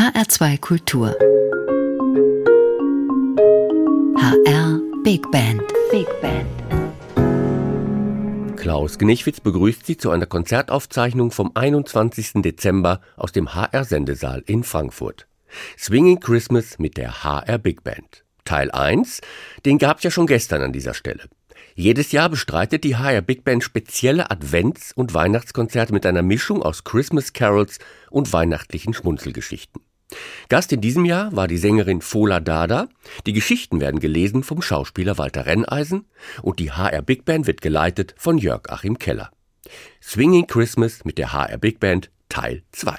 HR2 Kultur. HR Big Band. Big Band. Klaus Gnichwitz begrüßt Sie zu einer Konzertaufzeichnung vom 21. Dezember aus dem HR-Sendesaal in Frankfurt. Swinging Christmas mit der HR Big Band. Teil 1, den gab's ja schon gestern an dieser Stelle. Jedes Jahr bestreitet die HR Big Band spezielle Advents- und Weihnachtskonzerte mit einer Mischung aus Christmas Carols und weihnachtlichen Schmunzelgeschichten. Gast in diesem Jahr war die Sängerin Fola Dada. Die Geschichten werden gelesen vom Schauspieler Walter Renneisen und die HR Big Band wird geleitet von Jörg Achim Keller. Swinging Christmas mit der HR Big Band Teil 2.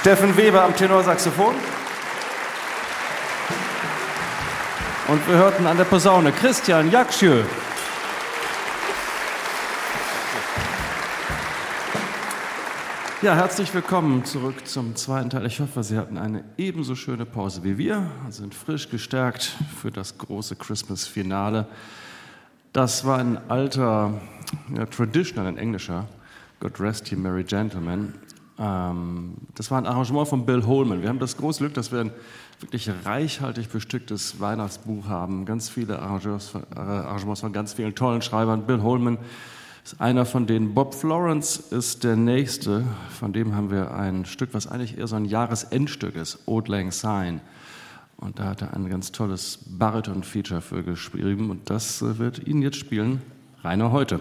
Steffen Weber am Tenorsaxophon. Und wir hörten an der Posaune Christian Jakschö. Ja, herzlich willkommen zurück zum zweiten Teil. Ich hoffe, Sie hatten eine ebenso schöne Pause wie wir und sind frisch gestärkt für das große Christmas-Finale. Das war ein alter, ja, traditional, ein englischer, God Rest You Merry Gentlemen. Ähm, das war ein Arrangement von Bill Holman. Wir haben das große Glück, dass wir ein wirklich reichhaltig bestücktes Weihnachtsbuch haben. Ganz viele Arrangements, Arrangements von ganz vielen tollen Schreibern. Bill Holman ist einer von denen. Bob Florence ist der nächste. Von dem haben wir ein Stück, was eigentlich eher so ein Jahresendstück ist, Old Lang Syne. Und da hat er ein ganz tolles Bariton-Feature für geschrieben. Und das äh, wird Ihnen jetzt spielen, Rainer Heute.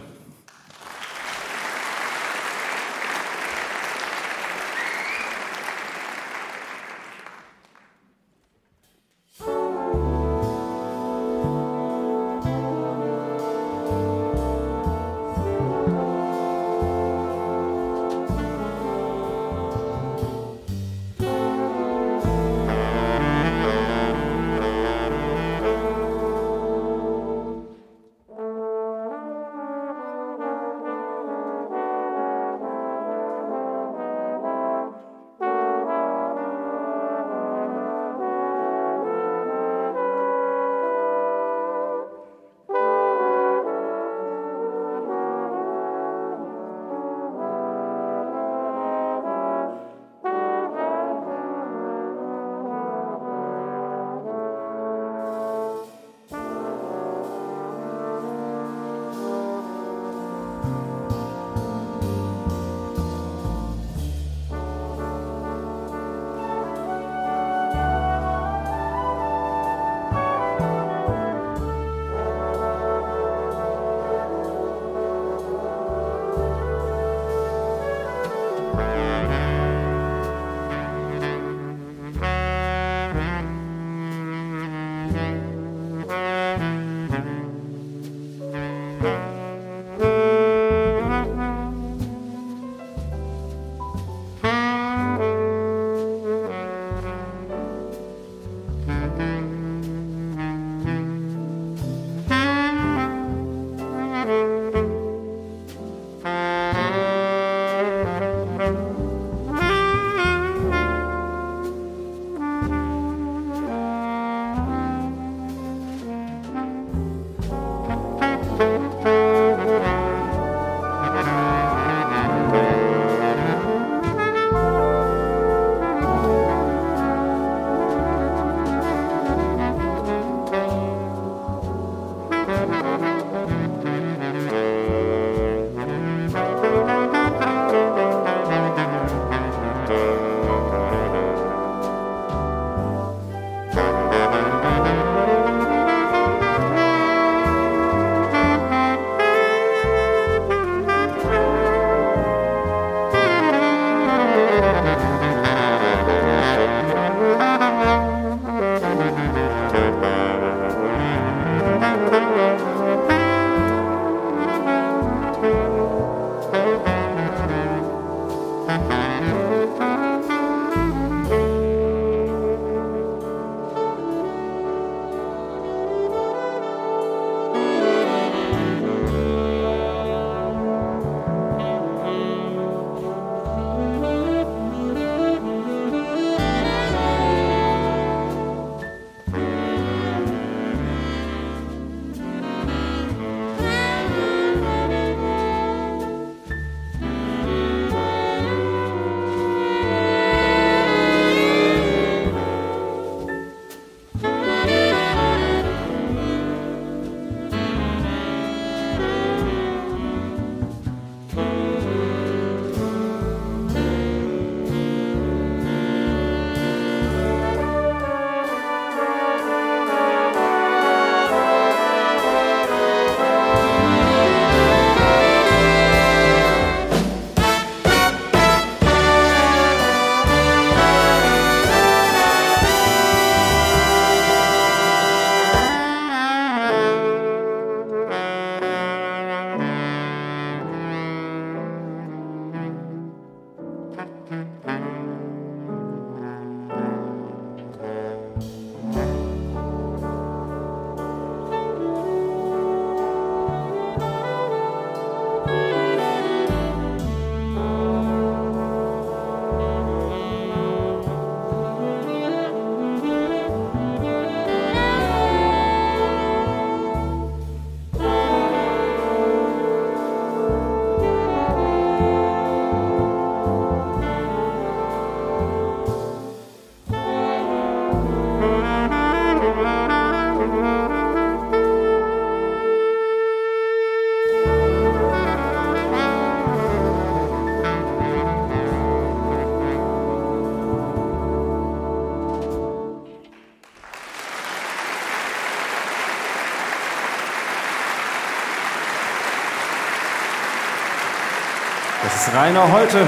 Rainer Holte.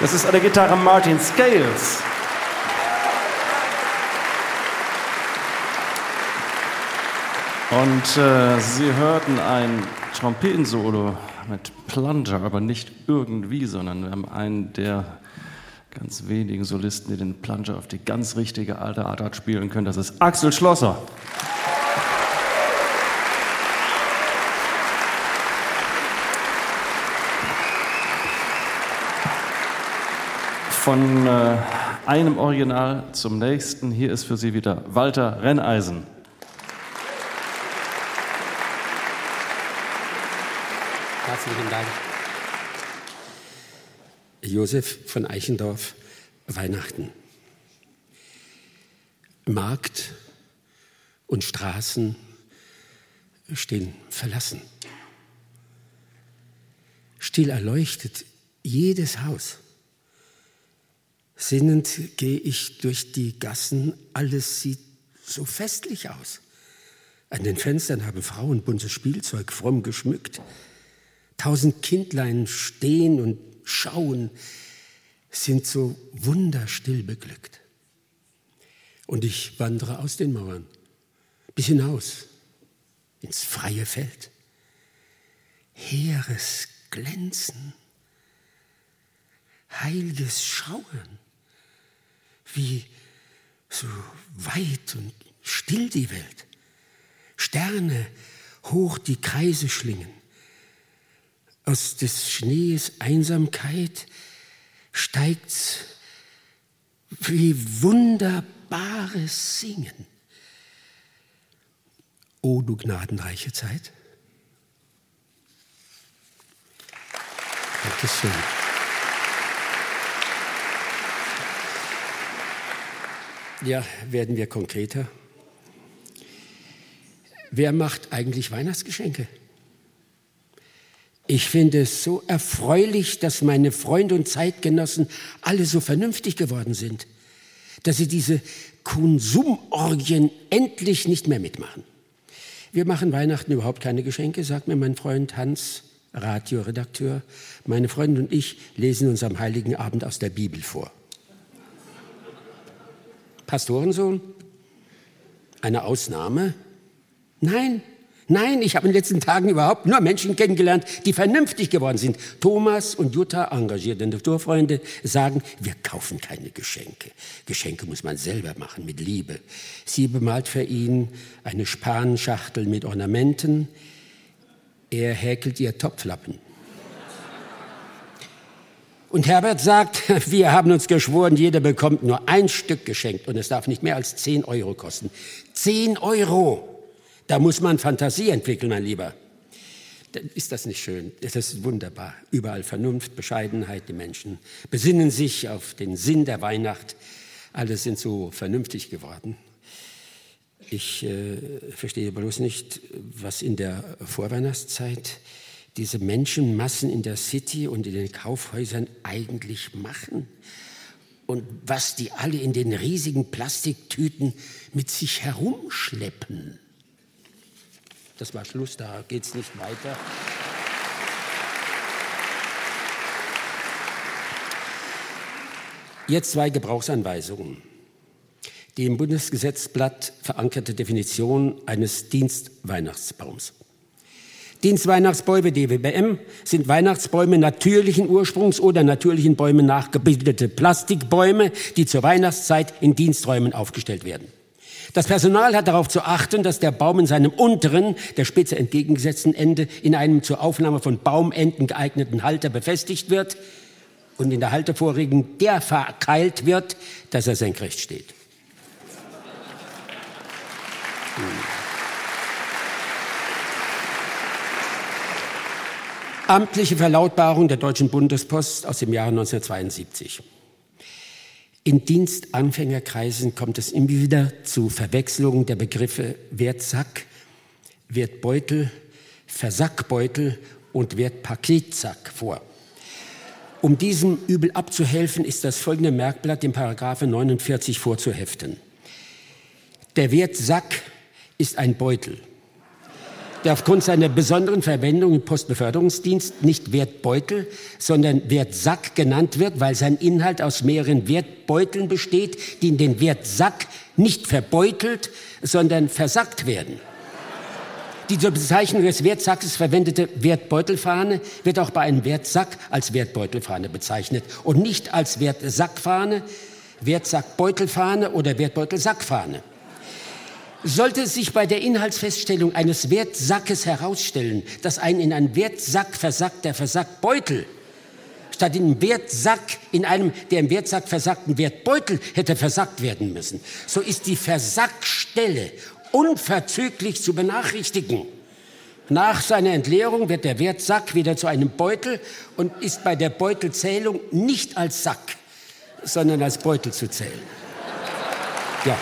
Das ist an der Gitarre Martin Scales. Und äh, Sie hörten ein Trompetensolo mit Plunger, aber nicht irgendwie, sondern wir haben einen der ganz wenigen Solisten, die den Plunger auf die ganz richtige alte Art spielen können. Das ist Axel Schlosser. Von äh, einem Original zum nächsten. Hier ist für Sie wieder Walter Herzlichen Dank. Josef von Eichendorf, Weihnachten. Markt und Straßen stehen verlassen. Still erleuchtet jedes Haus. Sinnend gehe ich durch die Gassen, alles sieht so festlich aus. An den Fenstern haben Frauen buntes Spielzeug fromm geschmückt. Tausend Kindlein stehen und schauen, sind so wunderstill beglückt. Und ich wandere aus den Mauern bis hinaus ins freie Feld. Heeres Glänzen, heiliges Schauen, wie so weit und still die Welt. Sterne hoch die Kreise schlingen. Aus des Schnees Einsamkeit steigt's wie wunderbares Singen. O du gnadenreiche Zeit. Dankeschön. Ja, werden wir konkreter. Wer macht eigentlich Weihnachtsgeschenke? Ich finde es so erfreulich, dass meine Freunde und Zeitgenossen alle so vernünftig geworden sind, dass sie diese Konsumorgien endlich nicht mehr mitmachen. Wir machen Weihnachten überhaupt keine Geschenke, sagt mir mein Freund Hans, Radioredakteur. Meine Freundin und ich lesen uns am Heiligen Abend aus der Bibel vor. Pastorensohn? Eine Ausnahme? Nein, nein, ich habe in den letzten Tagen überhaupt nur Menschen kennengelernt, die vernünftig geworden sind. Thomas und Jutta, engagierte Naturfreunde, sagen, wir kaufen keine Geschenke. Geschenke muss man selber machen, mit Liebe. Sie bemalt für ihn eine Spanschachtel mit Ornamenten. Er häkelt ihr Topflappen. Und Herbert sagt, wir haben uns geschworen, jeder bekommt nur ein Stück geschenkt und es darf nicht mehr als 10 Euro kosten. 10 Euro! Da muss man Fantasie entwickeln, mein Lieber. Ist das nicht schön? Das ist wunderbar. Überall Vernunft, Bescheidenheit, die Menschen besinnen sich auf den Sinn der Weihnacht. Alle sind so vernünftig geworden. Ich äh, verstehe bloß nicht, was in der Vorweihnachtszeit diese Menschenmassen in der City und in den Kaufhäusern eigentlich machen und was die alle in den riesigen Plastiktüten mit sich herumschleppen. Das war Schluss, da geht es nicht weiter. Jetzt zwei Gebrauchsanweisungen. Die im Bundesgesetzblatt verankerte Definition eines Dienstweihnachtsbaums. Dienstweihnachtsbäume DWBM sind Weihnachtsbäume natürlichen Ursprungs oder natürlichen Bäumen nachgebildete Plastikbäume, die zur Weihnachtszeit in Diensträumen aufgestellt werden. Das Personal hat darauf zu achten, dass der Baum in seinem unteren, der Spitze entgegengesetzten Ende in einem zur Aufnahme von Baumenden geeigneten Halter befestigt wird und in der Haltevorrichtung der verkeilt wird, dass er senkrecht steht. Amtliche Verlautbarung der Deutschen Bundespost aus dem Jahre 1972. In Dienstanfängerkreisen kommt es immer wieder zu Verwechslungen der Begriffe Wertsack, Wertbeutel, Versackbeutel und Wertpaketsack vor. Um diesem Übel abzuhelfen, ist das folgende Merkblatt im Paragraphe 49 vorzuheften. Der Wertsack ist ein Beutel der aufgrund seiner besonderen Verwendung im Postbeförderungsdienst nicht Wertbeutel, sondern Wertsack genannt wird, weil sein Inhalt aus mehreren Wertbeuteln besteht, die in den Wertsack nicht verbeutelt, sondern versackt werden. Die zur Bezeichnung des Wertsackes verwendete Wertbeutelfahne wird auch bei einem Wertsack als Wertbeutelfahne bezeichnet und nicht als Wertsackfahne, Wertsackbeutelfahne oder Wertbeutelsackfahne. Sollte sich bei der Inhaltsfeststellung eines Wertsackes herausstellen, dass ein in einen Wertsack versackter Versackbeutel statt in einem Wertsack in einem der im Wertsack versackten Wertbeutel hätte versackt werden müssen, so ist die Versackstelle unverzüglich zu benachrichtigen. Nach seiner Entleerung wird der Wertsack wieder zu einem Beutel und ist bei der Beutelzählung nicht als Sack, sondern als Beutel zu zählen. Ja.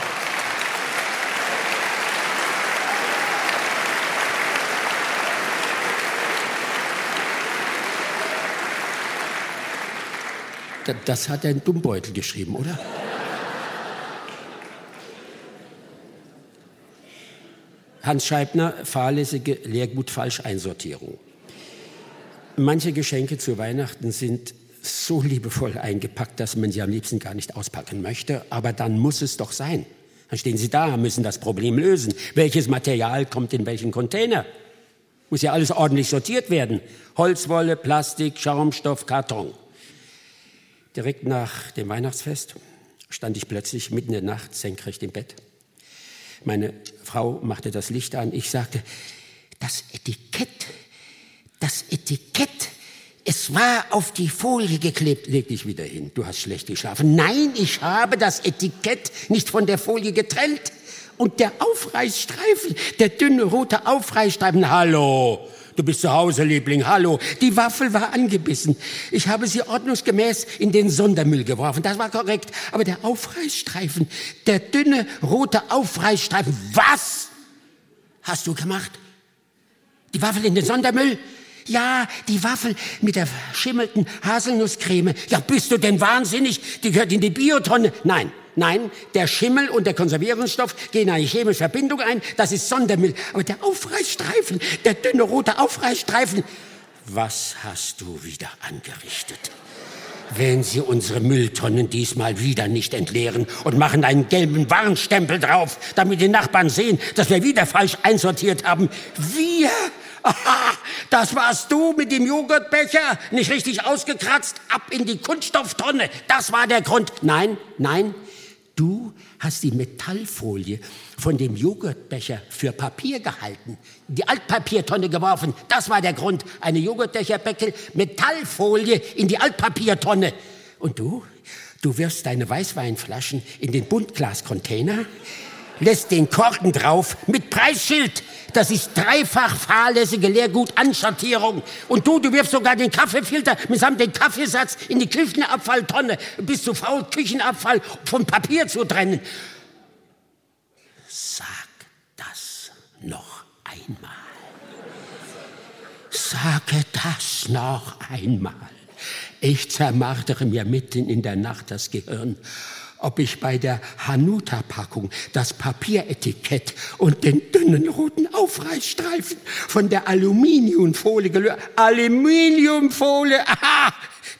Das hat er in Dummbeutel geschrieben, oder? Hans Scheibner, fahrlässige Leergut-Falscheinsortierung. Manche Geschenke zu Weihnachten sind so liebevoll eingepackt, dass man sie am liebsten gar nicht auspacken möchte, aber dann muss es doch sein. Dann stehen Sie da, müssen das Problem lösen. Welches Material kommt in welchen Container? Muss ja alles ordentlich sortiert werden. Holzwolle, Plastik, Schaumstoff, Karton. Direkt nach dem Weihnachtsfest stand ich plötzlich mitten in der Nacht senkrecht im Bett. Meine Frau machte das Licht an. Ich sagte, das Etikett, das Etikett, es war auf die Folie geklebt. Leg dich wieder hin, du hast schlecht geschlafen. Nein, ich habe das Etikett nicht von der Folie getrennt. Und der Aufreißstreifen, der dünne rote Aufreißstreifen, hallo, Du bist zu Hause, Liebling. Hallo. Die Waffel war angebissen. Ich habe sie ordnungsgemäß in den Sondermüll geworfen. Das war korrekt. Aber der Aufreißstreifen, der dünne rote Aufreißstreifen. Was hast du gemacht? Die Waffel in den Sondermüll? Ja, die Waffel mit der schimmelten Haselnusscreme. Ja, bist du denn wahnsinnig? Die gehört in die Biotonne. Nein, Nein, der Schimmel und der Konservierungsstoff gehen eine chemische Verbindung ein. Das ist Sondermüll. Aber der Aufreißstreifen, der dünne rote Aufreißstreifen, was hast du wieder angerichtet? Wenn Sie unsere Mülltonnen diesmal wieder nicht entleeren und machen einen gelben Warnstempel drauf, damit die Nachbarn sehen, dass wir wieder falsch einsortiert haben. Wir? Aha, das warst du mit dem Joghurtbecher, nicht richtig ausgekratzt, ab in die Kunststofftonne. Das war der Grund. Nein, nein, Du hast die Metallfolie von dem Joghurtbecher für Papier gehalten, die Altpapiertonne geworfen. Das war der Grund. Eine Joghurtbecherbeckel, Metallfolie in die Altpapiertonne. Und du? Du wirfst deine Weißweinflaschen in den Buntglascontainer, lässt den Korken drauf mit Preisschild. Das ist dreifach fahrlässige Leergutanschartierung. Und du, du wirfst sogar den Kaffeefilter mitsamt den Kaffeesatz in die Küchenabfalltonne. Bist zu faul, Küchenabfall vom Papier zu trennen. Sag das noch einmal. Sage das noch einmal. Ich zermartere mir mitten in der Nacht das Gehirn ob ich bei der Hanuta-Packung das Papieretikett und den dünnen roten Aufreißstreifen von der Aluminiumfolie gelöst. Aluminiumfolie, aha!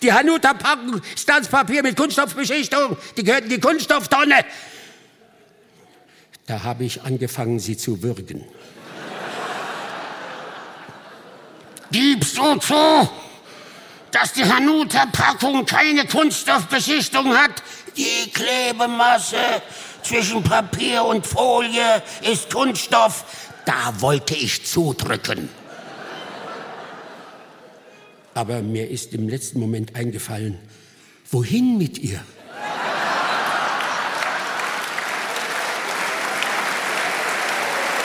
Die Hanuta-Packung ist das Papier mit Kunststoffbeschichtung. Die gehört in die Kunststofftonne. Da habe ich angefangen, sie zu würgen. Gibst du zu, dass die Hanuta-Packung keine Kunststoffbeschichtung hat? Die Klebemasse zwischen Papier und Folie ist Kunststoff. Da wollte ich zudrücken. Aber mir ist im letzten Moment eingefallen, wohin mit ihr?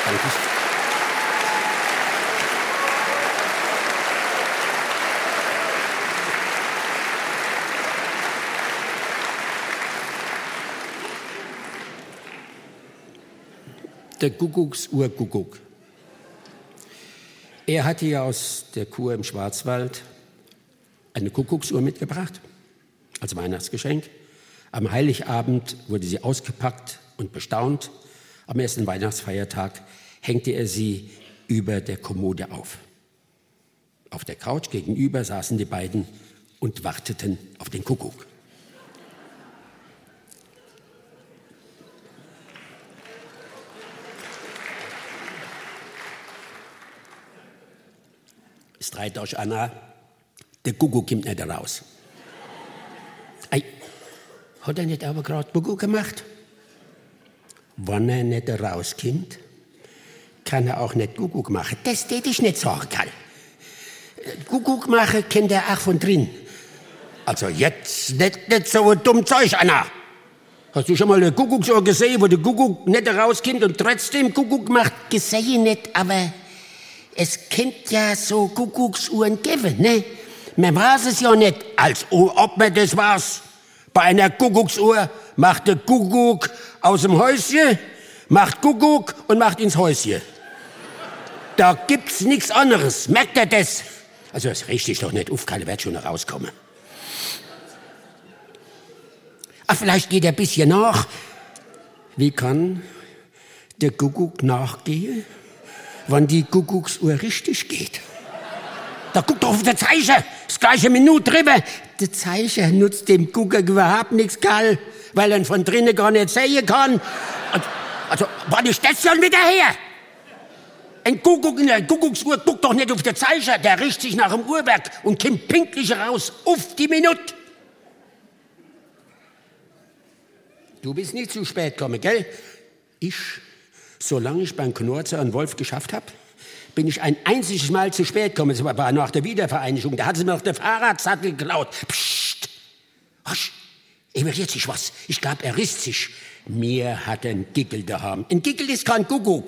Danke. Der Kuckucksuhrkuckuck. Er hatte ja aus der Kur im Schwarzwald eine Kuckucksuhr mitgebracht als Weihnachtsgeschenk. Am Heiligabend wurde sie ausgepackt und bestaunt. Am ersten Weihnachtsfeiertag hängte er sie über der Kommode auf. Auf der Couch gegenüber saßen die beiden und warteten auf den Kuckuck. Streit aus Anna, der Kuckuck kommt nicht raus. Ei, hat er nicht aber gerade Kuckuck gemacht? Wenn er nicht rauskommt, kann er auch nicht Kuckuck machen. Das tät ich nicht sagen, Karl. Kuckuck machen kennt er auch von drin. Also jetzt nicht, nicht so ein dumm Zeug, Anna. Hast du schon mal eine Kuckucksuhr gesehen, wo der Kuckuck nicht rauskommt und trotzdem Kuckuck macht? Gesehen nicht, aber Es kennt ja so Kuckucksuhren geben, ne? Man weiß es ja nicht, als ob man das weiß. Bei einer Kuckucksuhr macht der Kuckuck aus dem Häuschen, macht Kuckuck und macht ins Häuschen. Da gibt's nichts anderes. Merkt ihr das? Also das richtig doch nicht. Uff, keine wird schon rauskommen. Ach, vielleicht geht er ein bisschen nach. Wie kann der Kuckuck nachgehen, wann die Kuckucksuhr richtig geht? Da guckt doch auf der Zeichen, das gleiche Minute drüber. Der Zeichen nutzt dem Kuckuck überhaupt nichts, Karl, weil er von drinnen gar nicht sehen kann. Also, also war die Station wieder her? Ein Kuckuck in der Kuckucksuhr guckt doch nicht auf der Zeichen, der richtet sich nach dem Uhrwerk und kommt pünktlich raus, auf die Minute. Du bist nicht zu spät gekommen, gell? Ich, solange ich beim Knorzer einen Wolf geschafft habe, bin ich ein einziges Mal zu spät gekommen. Das war nach der Wiedervereinigung. Da hat sie mir noch den Fahrradsattel geklaut. Psst! Husch! Emeriert sich was. Ich glaube, er riss sich. Mir hat ein Gickel daheim. Ein Gickel ist kein Kuckuck.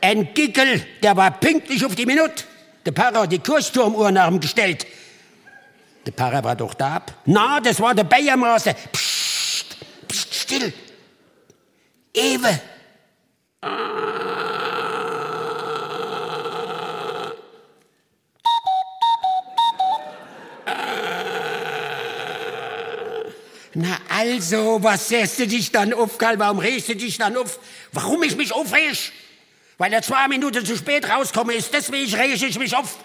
Ein Gickel, der war pünktlich auf die Minute. Der Pfarrer hat die Kursturmuhr nach ihm gestellt. Der Pfarrer war doch da. Na, das war der Bayermaße. Psst, psst, still. Ewe. Na also, was säst du dich dann auf, Karl? Warum regst du dich dann auf? Warum ich mich aufreg? Weil er zwei Minuten zu spät rauskomme ist, deswegen rege ich mich auf.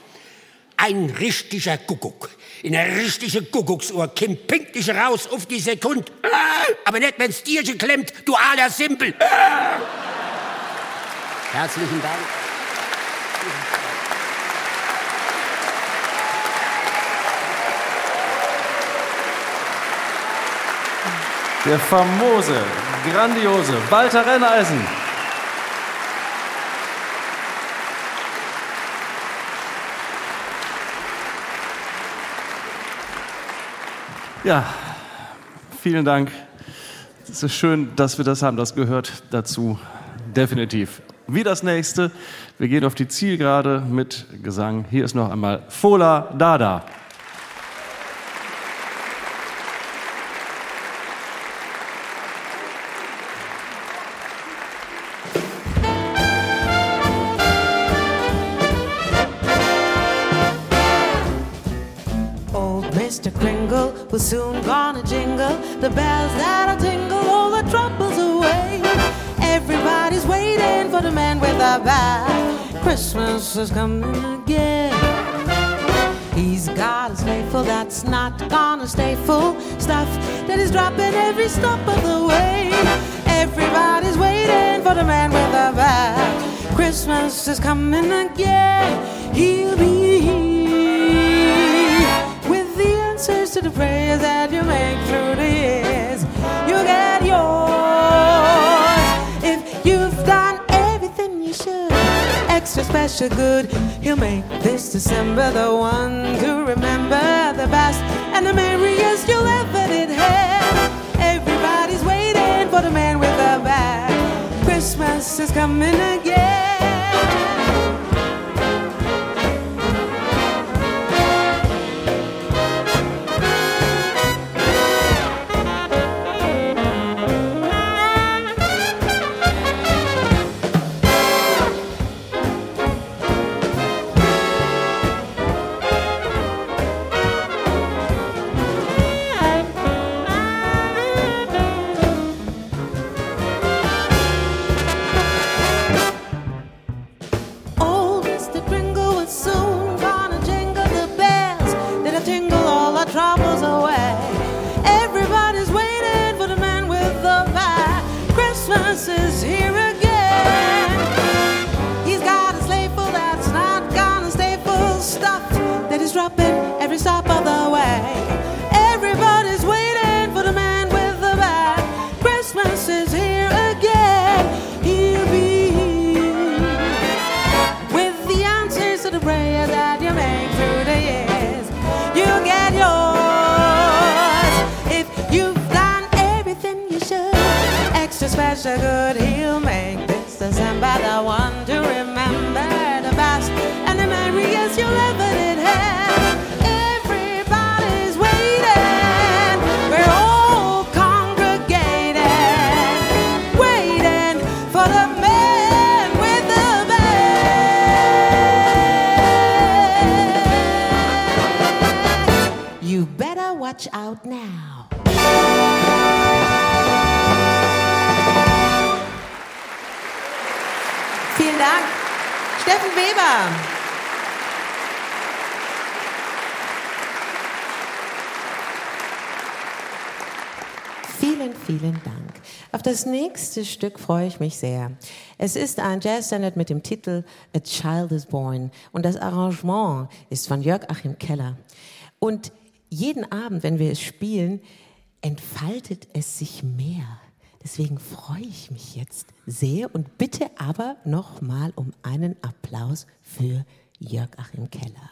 Ein richtiger Kuckuck, in einer richtigen Kuckucksuhr, kommt pünktlich raus auf die Sekunde. Aber nicht, wenn's Tierchen klemmt, du aller Simpel. Herzlichen Dank. Der famose, grandiose Walter Renneisen. Ja, vielen Dank. Es ist schön, dass wir das haben. Das gehört dazu definitiv. Wie das nächste, wir gehen auf die Zielgerade mit Gesang. Hier ist noch einmal Fola Dada. Christmas is coming again. He's got a sleigh that's not gonna stay full. Stuff that is dropping every stop of the way. Everybody's waiting for the man with the bag. Christmas is coming again. He'll be here with the answers to the prayers that you make through the years. You'll get Extra special good. He'll make this December the one to remember the best and the merriest you'll ever did have. Everybody's waiting for the man with the bag. Christmas is coming again. wish I could heal make this December the one to remember the best and the merriest you'll ever did have. Everybody's waiting, we're all congregating, waiting for the man with the band. You better watch out now. Bad Steffen Weber. Vielen, vielen Dank. Auf das nächste Stück freue ich mich sehr. Es ist ein Jazzstandard mit dem Titel A Child is Born und das Arrangement ist von Jörg Achim Keller. Und jeden Abend, wenn wir es spielen, entfaltet es sich mehr. Deswegen freue ich mich jetzt sehr und bitte aber nochmal um einen Applaus für Jörg Achim Keller.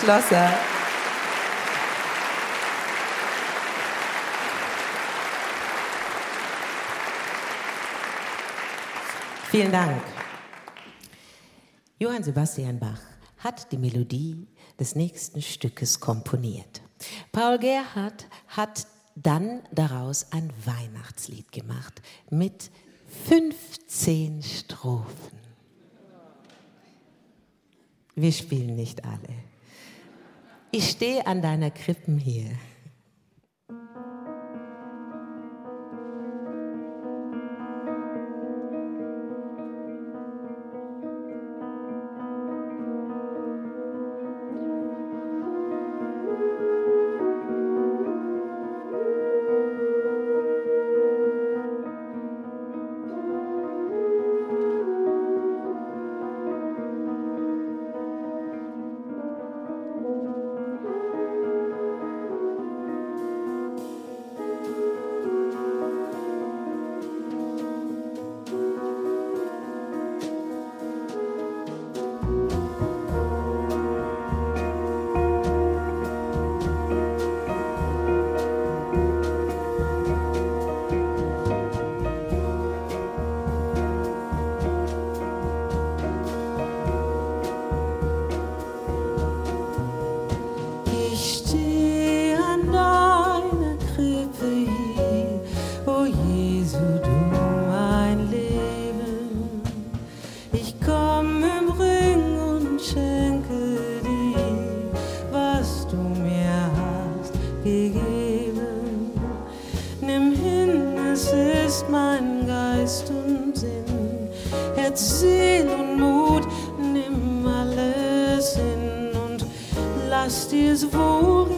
Schlosser. Vielen Dank. Johann Sebastian Bach hat die Melodie des nächsten Stückes komponiert. Paul Gerhardt hat dann daraus ein Weihnachtslied gemacht mit 15 Strophen. Wir spielen nicht alle. Ich stehe an deiner Krippen hier. Du mir hast gegeben. Nimm hin, es ist mein Geist und Sinn, Herz, Seel und Mut, nimm alles hin und lass dir's wohl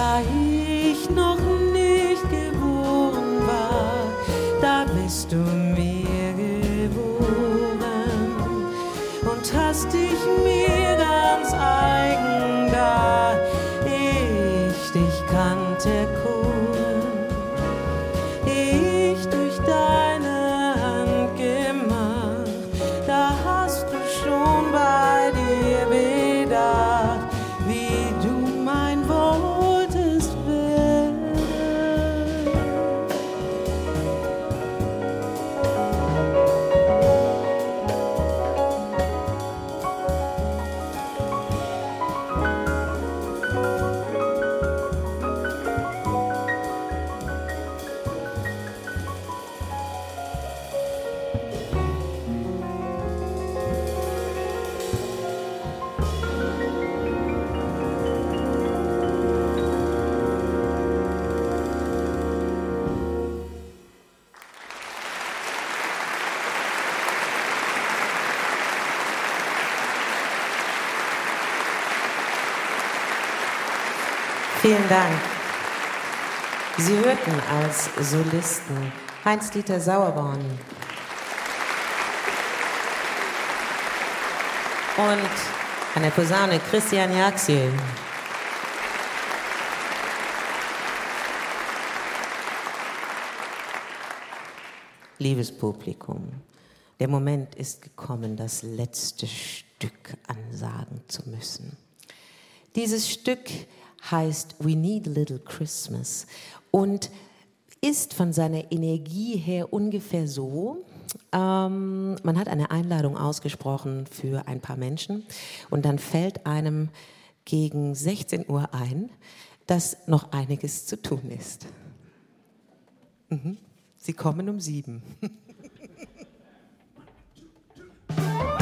da ich noch Sie hörten als Solisten Heinz-Dieter Sauerborn und an der Posaune Christian Jaxiel. Liebes Publikum, der Moment ist gekommen, das letzte Stück ansagen zu müssen. Dieses Stück heißt We Need a Little Christmas und ist von seiner Energie her ungefähr so. Ähm, man hat eine Einladung ausgesprochen für ein paar Menschen und dann fällt einem gegen 16 Uhr ein, dass noch einiges zu tun ist. Mhm. Sie kommen um sieben.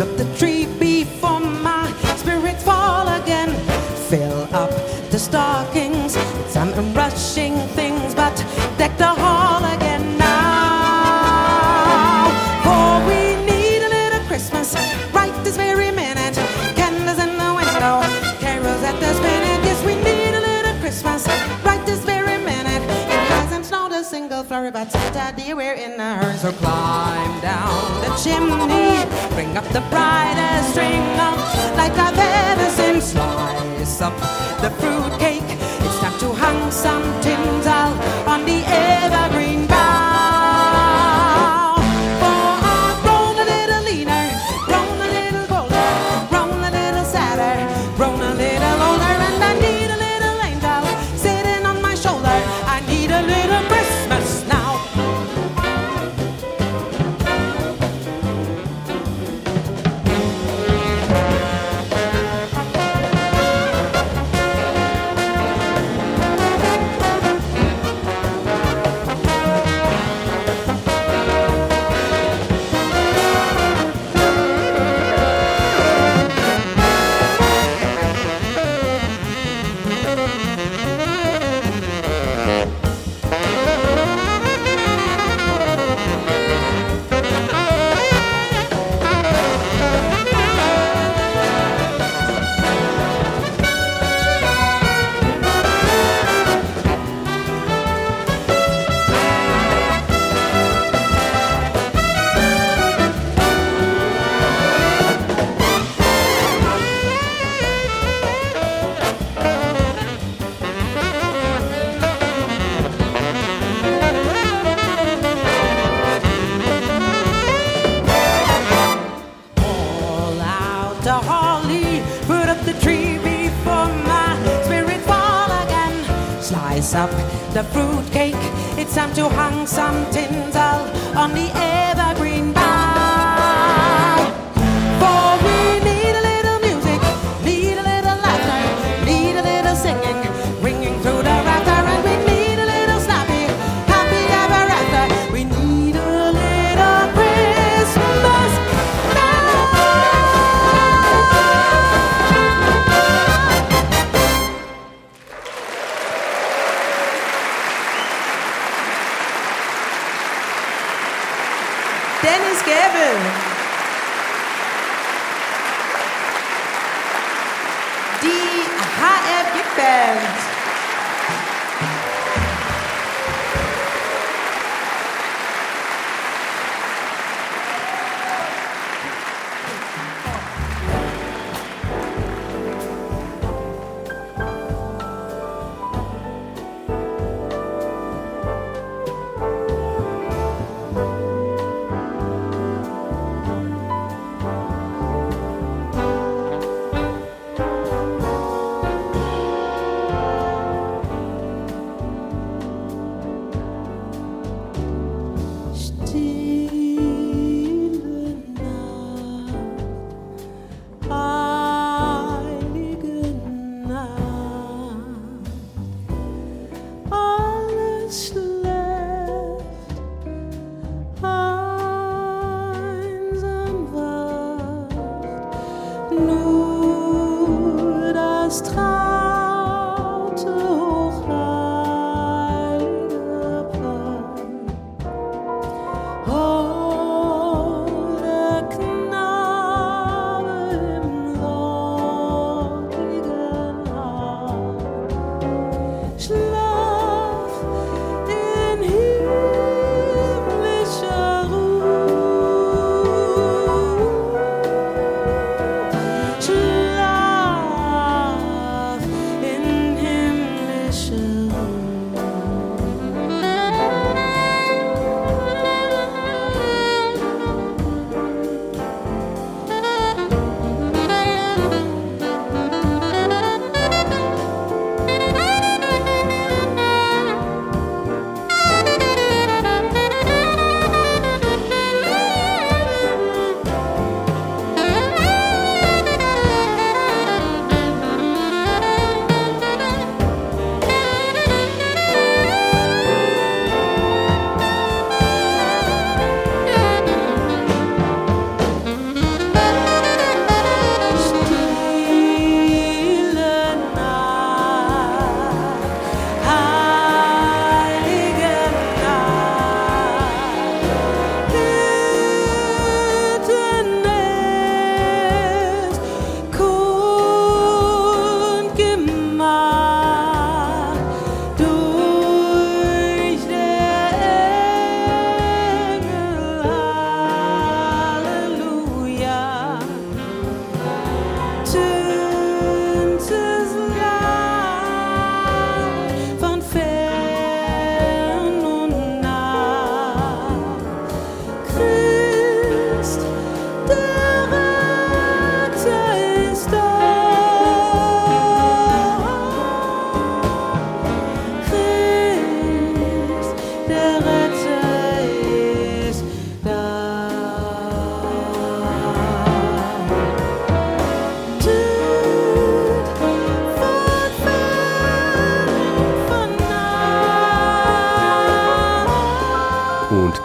up the tree before my spirits fall again. Fill up the stockings, some rushing things, but deck the we're in a hurry. So climb down the chimney, bring up the brightest string of like I've ever seen. Slice up the fruitcake. It's time to hang some tinsel on the evergreen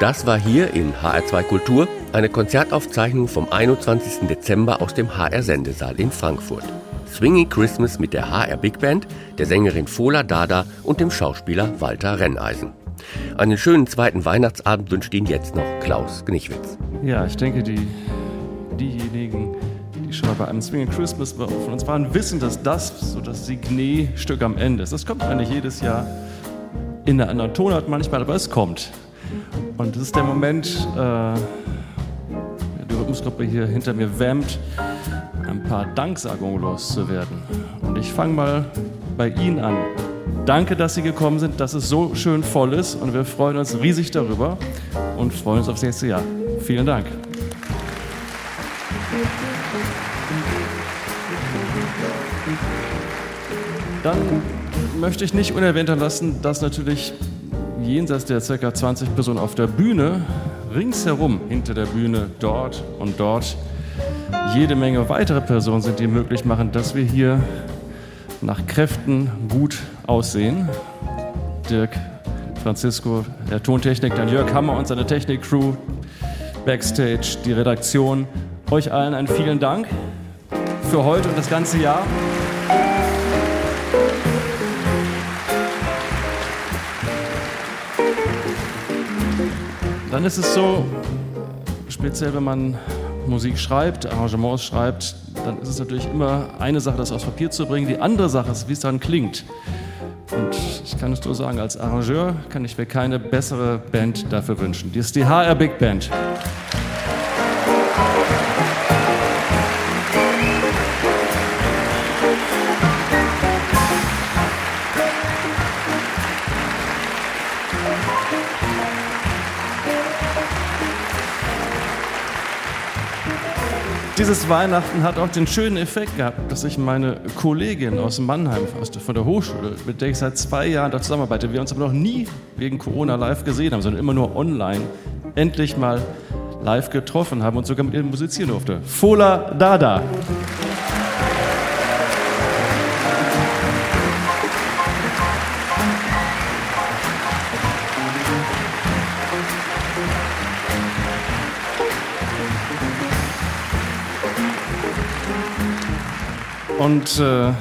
Das war hier in HR2 Kultur eine Konzertaufzeichnung vom 21. Dezember aus dem HR Sendesaal in Frankfurt. Swinging Christmas mit der HR Big Band, der Sängerin Fola Dada und dem Schauspieler Walter Renneisen. Einen schönen zweiten Weihnachtsabend wünscht Ihnen jetzt noch Klaus Gnichwitz. Ja, ich denke, die, diejenigen, die schon mal bei einem Swinging Christmas von uns waren, wissen, dass das so das Signet-Stück am Ende ist. Das kommt eigentlich jedes Jahr in einer anderen Tonart manchmal, aber es kommt. Und das ist der Moment, äh, die Rhythmusgruppe hier hinter mir wärmt, ein paar Danksagungen loszuwerden. Und ich fange mal bei Ihnen an. Danke, dass Sie gekommen sind, dass es so schön voll ist und wir freuen uns riesig darüber und freuen uns aufs nächste Jahr. Vielen Dank. Dann möchte ich nicht unerwähnt lassen, dass natürlich jenseits der ca. 20 Personen auf der Bühne, ringsherum hinter der Bühne, dort und dort, jede Menge weitere Personen sind, die möglich machen, dass wir hier nach Kräften gut aussehen. Dirk, Francisco, der Tontechnik, dann Jörg Hammer und seine Technik-Crew, Backstage, die Redaktion. Euch allen einen vielen Dank für heute und das ganze Jahr. Dann ist es so speziell wenn man Musik schreibt, Arrangements schreibt, dann ist es natürlich immer eine Sache, das aufs Papier zu bringen. Die andere Sache ist, wie es dann klingt. Und ich kann es nur sagen, als Arrangeur kann ich mir keine bessere Band dafür wünschen. Die ist die HR Big Band. Dieses Weihnachten hat auch den schönen Effekt gehabt, dass ich meine Kollegin aus Mannheim, aus der, von der Hochschule, mit der ich seit zwei Jahren da zusammenarbeite, wir uns aber noch nie wegen Corona live gesehen haben, sondern immer nur online, endlich mal live getroffen haben und sogar mit ihr musizieren durfte. Fola Dada. Und äh,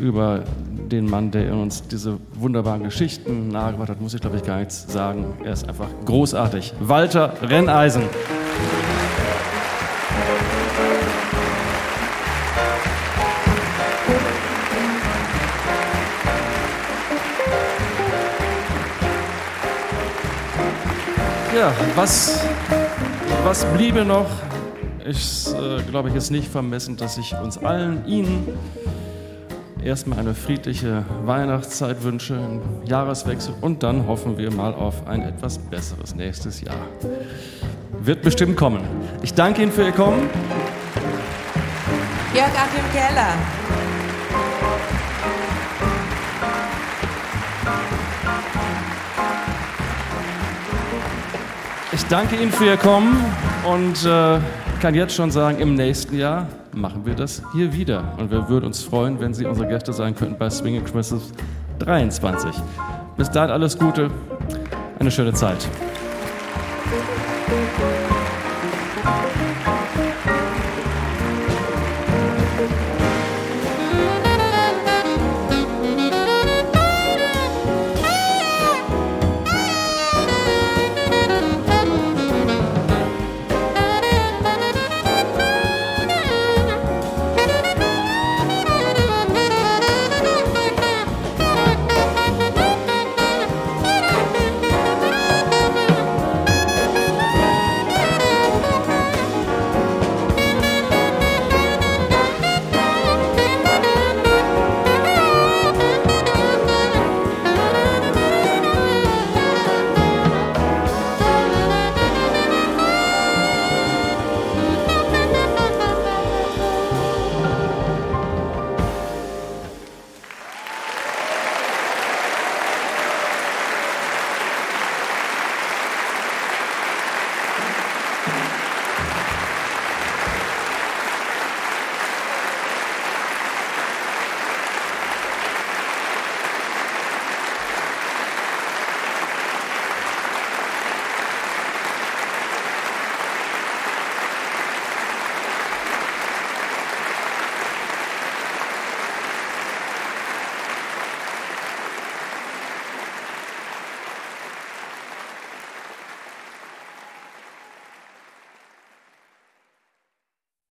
über den Mann, der uns diese wunderbaren Geschichten nahegebracht hat, muss ich glaube ich gar nichts sagen. Er ist einfach großartig. Walter Renneisen. Ja, was, was bliebe noch? Ich äh, glaube, ich ist nicht vermessen, dass ich uns allen, Ihnen, erstmal eine friedliche Weihnachtszeit wünsche, einen Jahreswechsel und dann hoffen wir mal auf ein etwas besseres nächstes Jahr. Wird bestimmt kommen. Ich danke Ihnen für Ihr Kommen. Jörg Achim Keller. Ich danke Ihnen für Ihr Kommen und äh, kann jetzt schon sagen, im nächsten Jahr machen wir das hier wieder. Und wir würden uns freuen, wenn Sie unsere Gäste sein könnten bei Swinging Christmas 23. Bis dahin alles Gute, eine schöne Zeit.